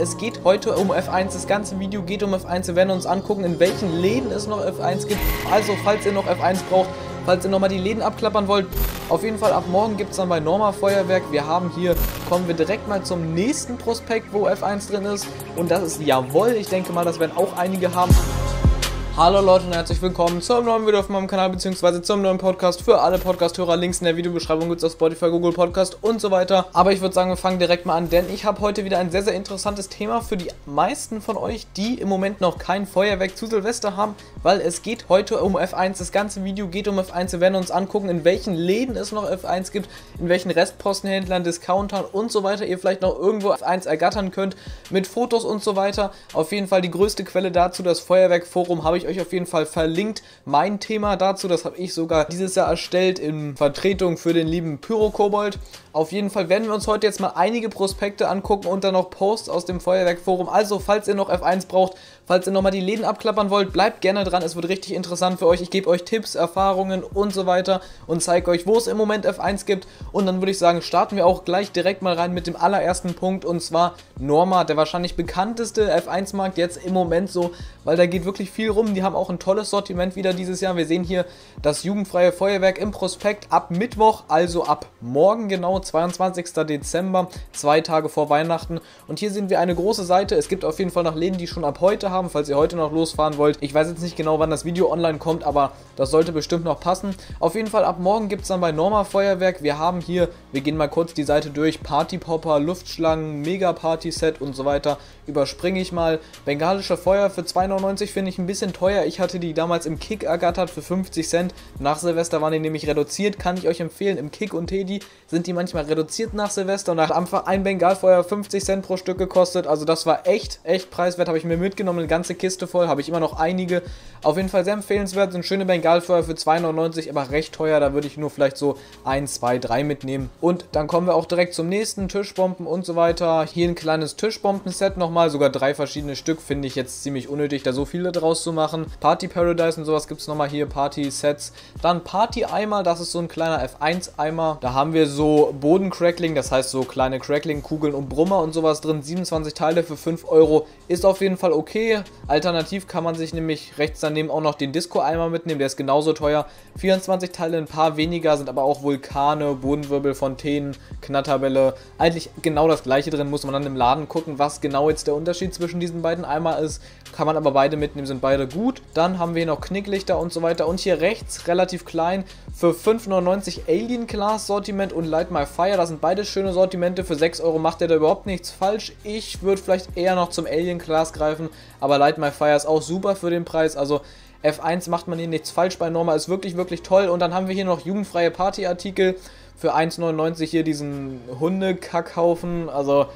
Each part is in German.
Es geht heute um F1, das ganze Video geht um F1. Wir werden uns angucken, in welchen Läden es noch F1 gibt. Also, falls ihr noch F1 braucht, falls ihr nochmal die Läden abklappern wollt, auf jeden Fall ab morgen gibt es dann bei Norma Feuerwerk. Wir haben hier, kommen wir direkt mal zum nächsten Prospekt, wo F1 drin ist. Und das ist Jawohl. Ich denke mal, das werden auch einige haben. Hallo Leute und herzlich willkommen zum neuen Video auf meinem Kanal bzw. zum neuen Podcast für alle Podcast-Hörer. Links in der Videobeschreibung gibt es auf Spotify, Google Podcast und so weiter. Aber ich würde sagen, wir fangen direkt mal an, denn ich habe heute wieder ein sehr, sehr interessantes Thema für die meisten von euch, die im Moment noch kein Feuerwerk zu Silvester haben, weil es geht heute um F1. Das ganze Video geht um F1. Wir werden uns angucken, in welchen Läden es noch F1 gibt, in welchen Restpostenhändlern, Discountern und so weiter ihr vielleicht noch irgendwo F1 ergattern könnt, mit Fotos und so weiter. Auf jeden Fall die größte Quelle dazu, das Feuerwerkforum, habe ich euch euch auf jeden Fall verlinkt. Mein Thema dazu, das habe ich sogar dieses Jahr erstellt in Vertretung für den lieben Pyro-Kobold. Auf jeden Fall werden wir uns heute jetzt mal einige Prospekte angucken und dann noch Posts aus dem Feuerwerkforum. Also, falls ihr noch F1 braucht, falls ihr nochmal die Läden abklappern wollt, bleibt gerne dran. Es wird richtig interessant für euch. Ich gebe euch Tipps, Erfahrungen und so weiter und zeige euch, wo es im Moment F1 gibt. Und dann würde ich sagen, starten wir auch gleich direkt mal rein mit dem allerersten Punkt und zwar Norma, der wahrscheinlich bekannteste F1-Markt jetzt im Moment so, weil da geht wirklich viel rum. Die haben auch ein tolles Sortiment wieder dieses Jahr. Wir sehen hier das jugendfreie Feuerwerk im Prospekt ab Mittwoch, also ab morgen genau 22. Dezember, zwei Tage vor Weihnachten. Und hier sehen wir eine große Seite. Es gibt auf jeden Fall noch Läden, die schon ab heute haben, falls ihr heute noch losfahren wollt. Ich weiß jetzt nicht genau, wann das Video online kommt, aber das sollte bestimmt noch passen. Auf jeden Fall ab morgen gibt es dann bei Norma Feuerwerk. Wir haben hier, wir gehen mal kurz die Seite durch, Party Popper, Luftschlangen, Mega Party Set und so weiter. Überspringe ich mal. Bengalische Feuer für 2,99 finde ich ein bisschen teuer. Ich hatte die damals im Kick ergattert für 50 Cent. Nach Silvester waren die nämlich reduziert, kann ich euch empfehlen. Im Kick und Teddy sind die manchmal reduziert nach Silvester und hat einfach ein Bengalfeuer 50 Cent pro Stück gekostet. Also das war echt, echt preiswert. Habe ich mir mitgenommen, eine ganze Kiste voll. Habe ich immer noch einige. Auf jeden Fall sehr empfehlenswert. Sind schöne Bengalfeuer für 2,99, aber recht teuer. Da würde ich nur vielleicht so 1, 2, 3 mitnehmen. Und dann kommen wir auch direkt zum nächsten. Tischbomben und so weiter. Hier ein kleines Tischbomben-Set nochmal. Sogar drei verschiedene Stück. Finde ich jetzt ziemlich unnötig, da so viele draus zu machen. Party Paradise und sowas gibt es nochmal hier. Party-Sets. Dann Party-Eimer. Das ist so ein kleiner F1-Eimer. Da haben wir so Bodencrackling. Das heißt so kleine Crackling-Kugeln und Brummer und sowas drin. 27 Teile für 5 Euro. Ist auf jeden Fall okay. Alternativ kann man sich nämlich rechts daneben auch noch den Disco-Eimer mitnehmen. Der ist genauso teuer. 24 Teile, ein paar weniger, sind aber auch Vulkane, Bodenwirbel, Fontänen, Knatterbälle. Eigentlich genau das gleiche drin. Muss man dann im Laden gucken, was genau jetzt der Unterschied zwischen diesen beiden Eimer ist. Kann man aber beide mitnehmen, sind beide gut. Dann haben wir noch Knicklichter und so weiter. Und hier rechts, relativ klein, für 5,99 Alien Class Sortiment und Light My Fire. Das sind beide schöne Sortimente. Für 6 Euro macht ihr da überhaupt nichts falsch. Ich würde vielleicht eher noch zum Alien Class greifen, aber Light My Fire ist auch super für den Preis. Also F1 macht man hier nichts falsch bei Norma, ist wirklich, wirklich toll. Und dann haben wir hier noch jugendfreie Partyartikel für 1,99 hier diesen Hundekackhaufen. Also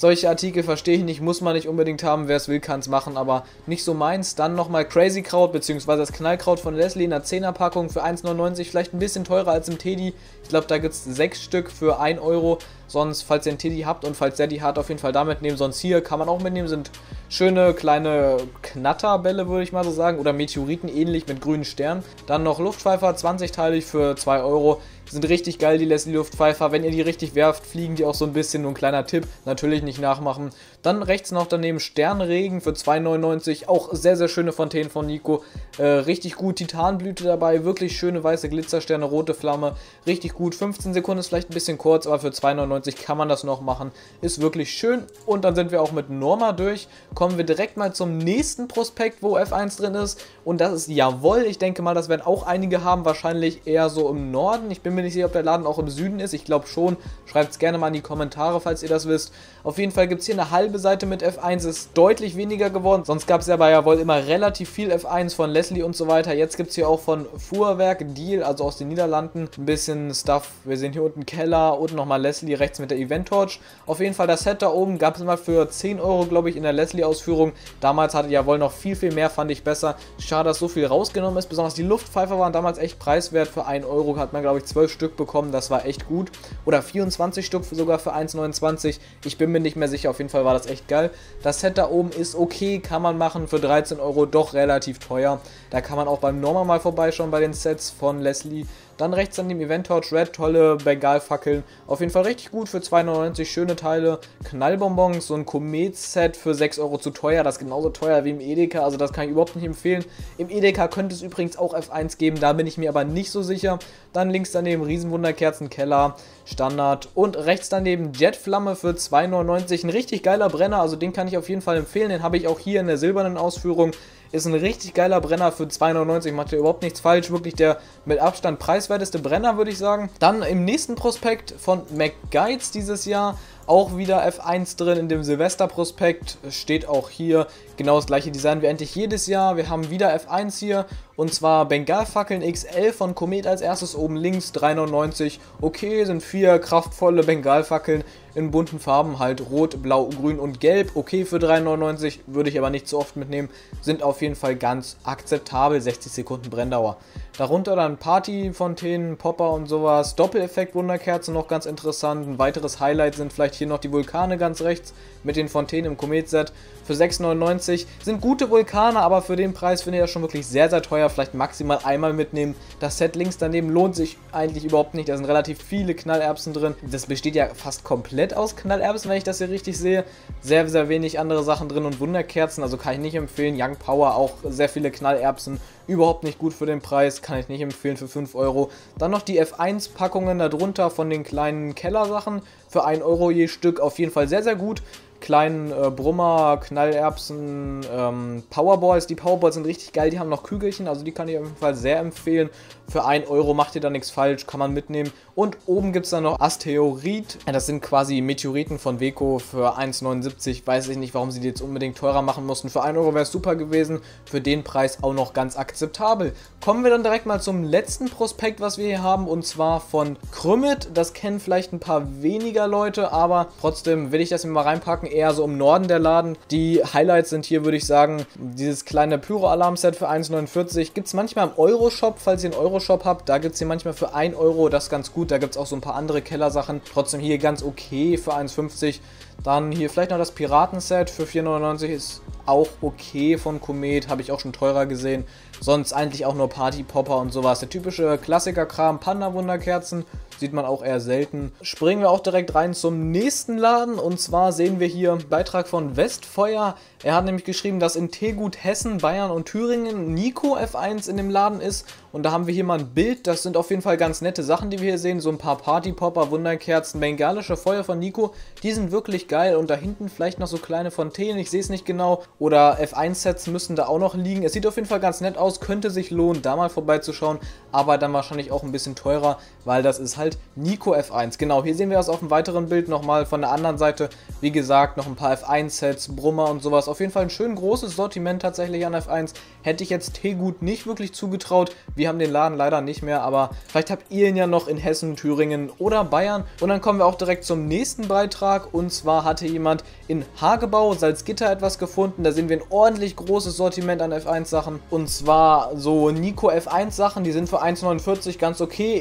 solche Artikel verstehe ich nicht, muss man nicht unbedingt haben, wer es will, kann es machen, aber nicht so meins. Dann nochmal Crazy Kraut, beziehungsweise das Knallkraut von Leslie in einer 10er Packung für 1,99, vielleicht ein bisschen teurer als im Teddy. Ich glaube, da gibt es 6 Stück für 1 Euro. Sonst, falls ihr einen Teddy habt und falls der die hat, auf jeden Fall damit nehmen. Sonst hier kann man auch mitnehmen, sind schöne kleine Knatterbälle, würde ich mal so sagen, oder Meteoriten ähnlich mit grünen Sternen. Dann noch Luftpfeifer, 20-teilig für 2 Euro. Sind richtig geil, die Leslie Luftpfeifer. Wenn ihr die richtig werft, fliegen die auch so ein bisschen. Nur ein kleiner Tipp, natürlich nicht nachmachen. Dann rechts noch daneben Sternregen für 2,99. Auch sehr, sehr schöne Fontänen von Nico. Äh, richtig gut Titanblüte dabei. Wirklich schöne weiße Glitzersterne, rote Flamme. Richtig gut. 15 Sekunden ist vielleicht ein bisschen kurz, aber für 2,99 kann man das noch machen. Ist wirklich schön. Und dann sind wir auch mit Norma durch. Kommen wir direkt mal zum nächsten Prospekt, wo F1 drin ist. Und das ist Jawohl. Ich denke mal, das werden auch einige haben. Wahrscheinlich eher so im Norden. Ich bin mir mir nicht sicher, ob der Laden auch im Süden ist. Ich glaube schon. Schreibt es gerne mal in die Kommentare, falls ihr das wisst. Auf jeden Fall gibt es hier eine halbe Seite mit F1. Ist deutlich weniger geworden. Sonst gab es ja bei Jawohl immer relativ viel F1 von Leslie und so weiter. Jetzt gibt es hier auch von Fuhrwerk Deal, also aus den Niederlanden, ein bisschen Stuff. Wir sehen hier unten Keller, unten nochmal Leslie rechts mit der Event Torch. Auf jeden Fall das Set da oben gab es mal für 10 Euro, glaube ich, in der Leslie-Ausführung. Damals hatte Jawohl noch viel, viel mehr, fand ich besser. Schade, dass so viel rausgenommen ist. Besonders die Luftpfeifer waren damals echt preiswert. Für 1 Euro hat man, glaube ich, 12 Stück bekommen, das war echt gut. Oder 24 Stück sogar für 1,29. Ich bin mir nicht mehr sicher, auf jeden Fall war das echt geil. Das Set da oben ist okay, kann man machen für 13 Euro, doch relativ teuer. Da kann man auch beim Norma mal vorbeischauen bei den Sets von Leslie. Dann rechts an dem Event Torch Red, tolle Bengalfackeln. Auf jeden Fall richtig gut für 2,99, schöne Teile. Knallbonbons, so ein Komet-Set für 6 Euro zu teuer. Das ist genauso teuer wie im Edeka, also das kann ich überhaupt nicht empfehlen. Im Edeka könnte es übrigens auch F1 geben, da bin ich mir aber nicht so sicher. Dann links daneben Riesenwunderkerzenkeller, Standard. Und rechts daneben Jetflamme für 2,99. Ein richtig geiler Brenner, also den kann ich auf jeden Fall empfehlen. Den habe ich auch hier in der silbernen Ausführung. Ist ein richtig geiler Brenner für 2,99. Macht ihr überhaupt nichts falsch. Wirklich der mit Abstand preiswerteste Brenner, würde ich sagen. Dann im nächsten Prospekt von McGuides dieses Jahr auch wieder F1 drin in dem Silvesterprospekt. Steht auch hier genau das gleiche Design wie endlich jedes Jahr. Wir haben wieder F1 hier und zwar Bengalfackeln XL von Komet als erstes oben links, 3,99. Okay, sind vier kraftvolle Bengalfackeln in bunten Farben, halt rot, blau, grün und gelb. Okay für 3,99, würde ich aber nicht so oft mitnehmen. Sind auf jeden Fall ganz akzeptabel, 60 Sekunden Brenndauer. Darunter dann Partyfontänen, Popper und sowas. Doppeleffekt-Wunderkerzen noch ganz interessant. Ein weiteres Highlight sind vielleicht hier noch die Vulkane ganz rechts mit den Fontänen im Komet-Set. Für 6,99 sind gute Vulkane, aber für den Preis finde ich das schon wirklich sehr, sehr teuer. Vielleicht maximal einmal mitnehmen. Das Set links daneben lohnt sich eigentlich überhaupt nicht. Da sind relativ viele Knallerbsen drin. Das besteht ja fast komplett aus Knallerbsen, wenn ich das hier richtig sehe. Sehr, sehr wenig andere Sachen drin und Wunderkerzen, also kann ich nicht empfehlen. Young Power auch sehr viele Knallerbsen. Überhaupt nicht gut für den Preis, kann ich nicht empfehlen für 5 Euro. Dann noch die F1-Packungen darunter von den kleinen Kellersachen für 1 Euro je Stück. Auf jeden Fall sehr, sehr gut kleinen äh, Brummer, Knallerbsen, ähm, Powerballs. Die Powerballs sind richtig geil, die haben noch Kügelchen, also die kann ich auf jeden Fall sehr empfehlen. Für 1 Euro macht ihr da nichts falsch, kann man mitnehmen. Und oben gibt es dann noch Asteroid. Das sind quasi Meteoriten von Weco für 1,79. Weiß ich nicht, warum sie die jetzt unbedingt teurer machen mussten. Für 1 Euro wäre es super gewesen. Für den Preis auch noch ganz akzeptabel. Kommen wir dann direkt mal zum letzten Prospekt, was wir hier haben. Und zwar von Krümmet. Das kennen vielleicht ein paar weniger Leute, aber trotzdem will ich das hier mal reinpacken eher so im Norden der Laden. Die Highlights sind hier, würde ich sagen, dieses kleine Pyro-Alarm-Set für 1,49. Gibt es manchmal im Euro-Shop, falls ihr einen Euro-Shop habt. Da gibt es hier manchmal für 1 Euro, das ist ganz gut. Da gibt es auch so ein paar andere Kellersachen. Trotzdem hier ganz okay für 1,50. Dann hier vielleicht noch das Piraten-Set für 4,99 ist auch okay von Komet, habe ich auch schon teurer gesehen. Sonst eigentlich auch nur Party-Popper und sowas. Der typische Klassiker-Kram, Panda-Wunderkerzen Sieht man auch eher selten. Springen wir auch direkt rein zum nächsten Laden. Und zwar sehen wir hier einen Beitrag von Westfeuer. Er hat nämlich geschrieben, dass in Tegut, Hessen, Bayern und Thüringen Nico F1 in dem Laden ist. Und da haben wir hier mal ein Bild. Das sind auf jeden Fall ganz nette Sachen, die wir hier sehen. So ein paar Partypopper, Wunderkerzen, bengalische Feuer von Nico. Die sind wirklich geil. Und da hinten vielleicht noch so kleine Fontänen. Ich sehe es nicht genau. Oder F1-Sets müssen da auch noch liegen. Es sieht auf jeden Fall ganz nett aus. Könnte sich lohnen, da mal vorbeizuschauen. Aber dann wahrscheinlich auch ein bisschen teurer, weil das ist halt Nico F1. Genau, hier sehen wir das auf dem weiteren Bild nochmal von der anderen Seite. Wie gesagt, noch ein paar F1-Sets, Brummer und sowas. Auf jeden Fall ein schön großes Sortiment tatsächlich an F1. Hätte ich jetzt Tegut nicht wirklich zugetraut. Wir haben den Laden leider nicht mehr, aber vielleicht habt ihr ihn ja noch in Hessen, Thüringen oder Bayern. Und dann kommen wir auch direkt zum nächsten Beitrag. Und zwar hatte jemand in Hagebau, Salzgitter etwas gefunden. Da sehen wir ein ordentlich großes Sortiment an F1-Sachen. Und zwar so Nico F1-Sachen, die sind für 1,49 ganz okay.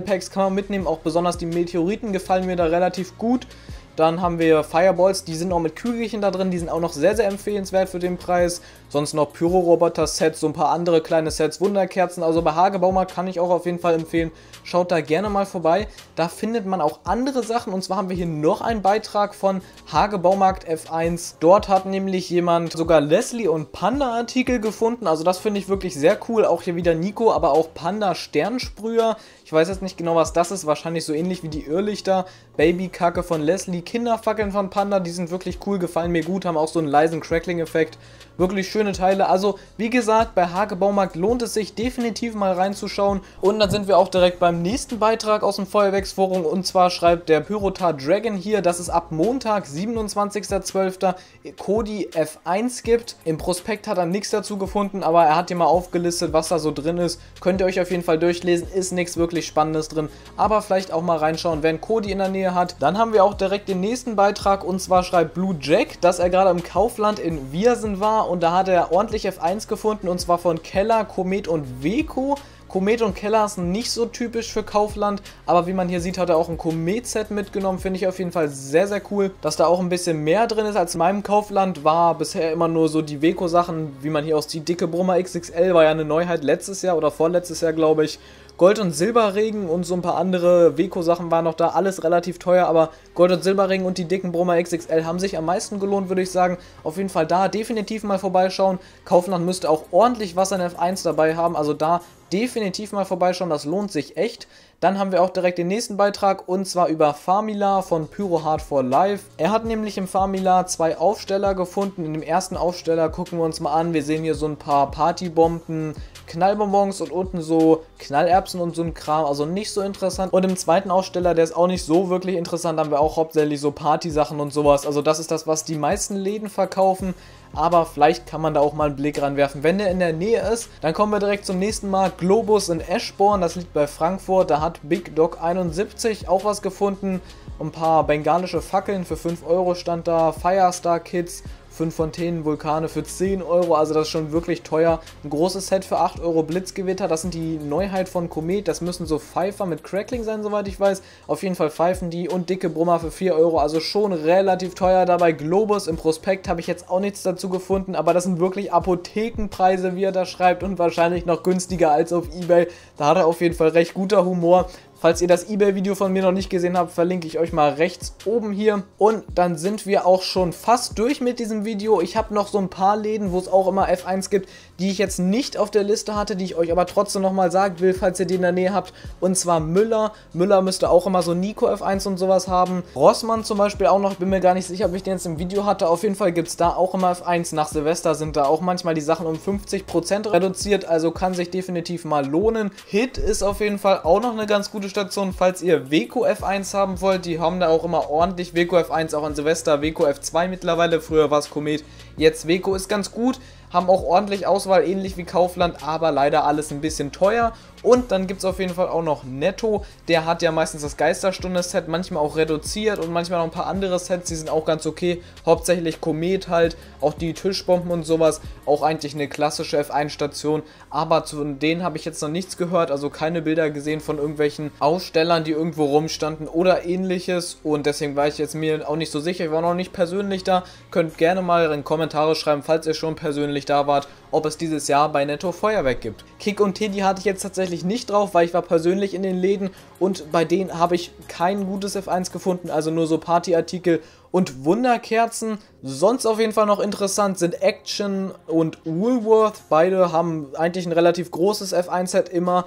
XXL-Packs kann man mit mitnehmen. Auch besonders die Meteoriten gefallen mir da relativ gut. Dann haben wir Fireballs, die sind auch mit Kügelchen da drin, die sind auch noch sehr, sehr empfehlenswert für den Preis. Sonst noch Pyro-Roboter-Sets, so ein paar andere kleine Sets, Wunderkerzen. Also bei Hagebaumarkt kann ich auch auf jeden Fall empfehlen. Schaut da gerne mal vorbei. Da findet man auch andere Sachen. Und zwar haben wir hier noch einen Beitrag von Hagebaumarkt F1. Dort hat nämlich jemand sogar Leslie und Panda-Artikel gefunden. Also das finde ich wirklich sehr cool. Auch hier wieder Nico, aber auch Panda-Sternsprüher. Ich weiß jetzt nicht genau, was das ist. Wahrscheinlich so ähnlich wie die Irrlichter. Babykacke von Leslie, Kinderfackeln von Panda. Die sind wirklich cool, gefallen mir gut, haben auch so einen leisen Crackling-Effekt. Wirklich schöne Teile. Also, wie gesagt, bei Hake Baumarkt lohnt es sich definitiv mal reinzuschauen. Und dann sind wir auch direkt beim nächsten Beitrag aus dem Feuerwerksforum. Und zwar schreibt der Pyrotar Dragon hier, dass es ab Montag, 27.12. Kodi F1 gibt. Im Prospekt hat er nichts dazu gefunden, aber er hat hier mal aufgelistet, was da so drin ist. Könnt ihr euch auf jeden Fall durchlesen. Ist nichts wirklich Spannendes drin. Aber vielleicht auch mal reinschauen, wenn Cody in der Nähe hat. Dann haben wir auch direkt den nächsten Beitrag und zwar schreibt Blue Jack, dass er gerade im Kaufland in Viersen war und da hat er ordentlich F1 gefunden und zwar von Keller, Komet und Weko. Komet und Keller sind nicht so typisch für Kaufland, aber wie man hier sieht, hat er auch ein Komet-Set mitgenommen. Finde ich auf jeden Fall sehr, sehr cool. Dass da auch ein bisschen mehr drin ist als in meinem Kaufland, war bisher immer nur so die Weko-Sachen, wie man hier aus die dicke Brummer XXL war ja eine Neuheit letztes Jahr oder vorletztes Jahr, glaube ich. Gold- und Silberregen und so ein paar andere Weko-Sachen waren noch da. Alles relativ teuer, aber Gold- und Silberregen und die dicken Brummer XXL haben sich am meisten gelohnt, würde ich sagen. Auf jeden Fall da definitiv mal vorbeischauen. Kaufland müsste auch ordentlich was an F1 dabei haben, also da definitiv mal vorbeischauen, das lohnt sich echt. Dann haben wir auch direkt den nächsten Beitrag und zwar über Farmila von Pyro Hard for Life. Er hat nämlich im Farmila zwei Aufsteller gefunden. In dem ersten Aufsteller gucken wir uns mal an. Wir sehen hier so ein paar Partybomben, Knallbonbons und unten so Knallerbsen und so ein Kram. Also nicht so interessant. Und im zweiten Aufsteller, der ist auch nicht so wirklich interessant, haben wir auch hauptsächlich so Partysachen und sowas. Also das ist das, was die meisten Läden verkaufen aber vielleicht kann man da auch mal einen Blick ranwerfen. Wenn der in der Nähe ist, dann kommen wir direkt zum nächsten Mal. Globus in Eschborn, das liegt bei Frankfurt, da hat Big Dog 71 auch was gefunden. Ein paar bengalische Fackeln für 5 Euro stand da, Firestar Kids 5 Fontänen, Vulkane für 10 Euro, also das ist schon wirklich teuer. Ein großes Set für 8 Euro Blitzgewitter, das sind die Neuheit von Komet, das müssen so Pfeifer mit Crackling sein, soweit ich weiß. Auf jeden Fall pfeifen die und dicke Brummer für 4 Euro, also schon relativ teuer. Dabei Globus im Prospekt habe ich jetzt auch nichts dazu gefunden, aber das sind wirklich Apothekenpreise, wie er da schreibt und wahrscheinlich noch günstiger als auf Ebay. Da hat er auf jeden Fall recht guter Humor. Falls ihr das eBay-Video von mir noch nicht gesehen habt, verlinke ich euch mal rechts oben hier. Und dann sind wir auch schon fast durch mit diesem Video. Ich habe noch so ein paar Läden, wo es auch immer F1 gibt, die ich jetzt nicht auf der Liste hatte, die ich euch aber trotzdem nochmal sagen will, falls ihr die in der Nähe habt. Und zwar Müller. Müller müsste auch immer so Nico F1 und sowas haben. Rossmann zum Beispiel auch noch. Ich bin mir gar nicht sicher, ob ich den jetzt im Video hatte. Auf jeden Fall gibt es da auch immer F1. Nach Silvester sind da auch manchmal die Sachen um 50% reduziert. Also kann sich definitiv mal lohnen. Hit ist auf jeden Fall auch noch eine ganz gute Station, falls ihr Weco F1 haben wollt. Die haben da auch immer ordentlich Weco F1, auch an Silvester. Weco F2 mittlerweile, früher war es Komet. Jetzt Weco ist ganz gut haben auch ordentlich Auswahl, ähnlich wie Kaufland, aber leider alles ein bisschen teuer. Und dann gibt es auf jeden Fall auch noch Netto, der hat ja meistens das Geisterstunde-Set, manchmal auch reduziert und manchmal noch ein paar andere Sets, die sind auch ganz okay. Hauptsächlich Komet halt, auch die Tischbomben und sowas, auch eigentlich eine klassische F1-Station, aber zu denen habe ich jetzt noch nichts gehört, also keine Bilder gesehen von irgendwelchen Ausstellern, die irgendwo rumstanden oder ähnliches und deswegen war ich jetzt mir auch nicht so sicher, ich war noch nicht persönlich da, könnt gerne mal in Kommentare schreiben, falls ihr schon persönlich da wart, ob es dieses Jahr bei Netto Feuerwerk gibt. Kick und Teddy hatte ich jetzt tatsächlich nicht drauf, weil ich war persönlich in den Läden und bei denen habe ich kein gutes F1 gefunden, also nur so Partyartikel und Wunderkerzen. Sonst auf jeden Fall noch interessant sind Action und Woolworth. Beide haben eigentlich ein relativ großes F1-Set immer.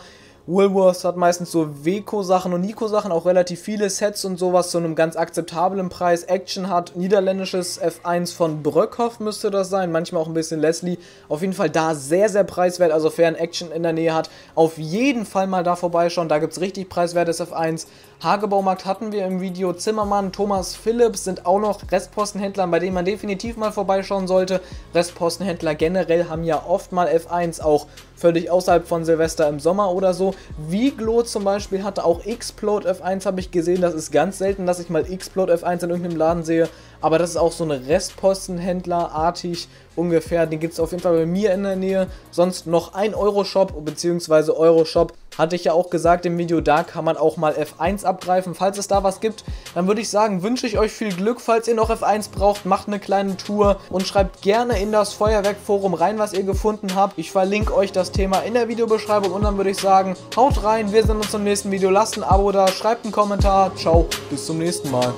Woolworths hat meistens so Weco-Sachen und Nico-Sachen, auch relativ viele Sets und sowas zu einem ganz akzeptablen Preis. Action hat niederländisches F1 von Bröckhoff müsste das sein, manchmal auch ein bisschen Leslie. Auf jeden Fall da sehr, sehr preiswert, also wer ein Action in der Nähe hat, auf jeden Fall mal da vorbeischauen, da gibt es richtig preiswertes F1. Hagebaumarkt hatten wir im Video, Zimmermann, Thomas Phillips sind auch noch Restpostenhändler, bei denen man definitiv mal vorbeischauen sollte. Restpostenhändler generell haben ja oft mal F1, auch völlig außerhalb von Silvester im Sommer oder so. Viglo zum Beispiel hatte auch Xplode F1, habe ich gesehen. Das ist ganz selten, dass ich mal Xplode F1 in irgendeinem Laden sehe. Aber das ist auch so eine Restpostenhändler-artig ungefähr. Den gibt es auf jeden Fall bei mir in der Nähe. Sonst noch ein Euro-Shop bzw. Euro-Shop. Hatte ich ja auch gesagt im Video, da kann man auch mal F1 abgreifen. Falls es da was gibt, dann würde ich sagen, wünsche ich euch viel Glück. Falls ihr noch F1 braucht, macht eine kleine Tour und schreibt gerne in das Feuerwerkforum rein, was ihr gefunden habt. Ich verlinke euch das Thema in der Videobeschreibung und dann würde ich sagen, haut rein, wir sehen uns im nächsten Video. Lasst ein Abo da, schreibt einen Kommentar. Ciao, bis zum nächsten Mal.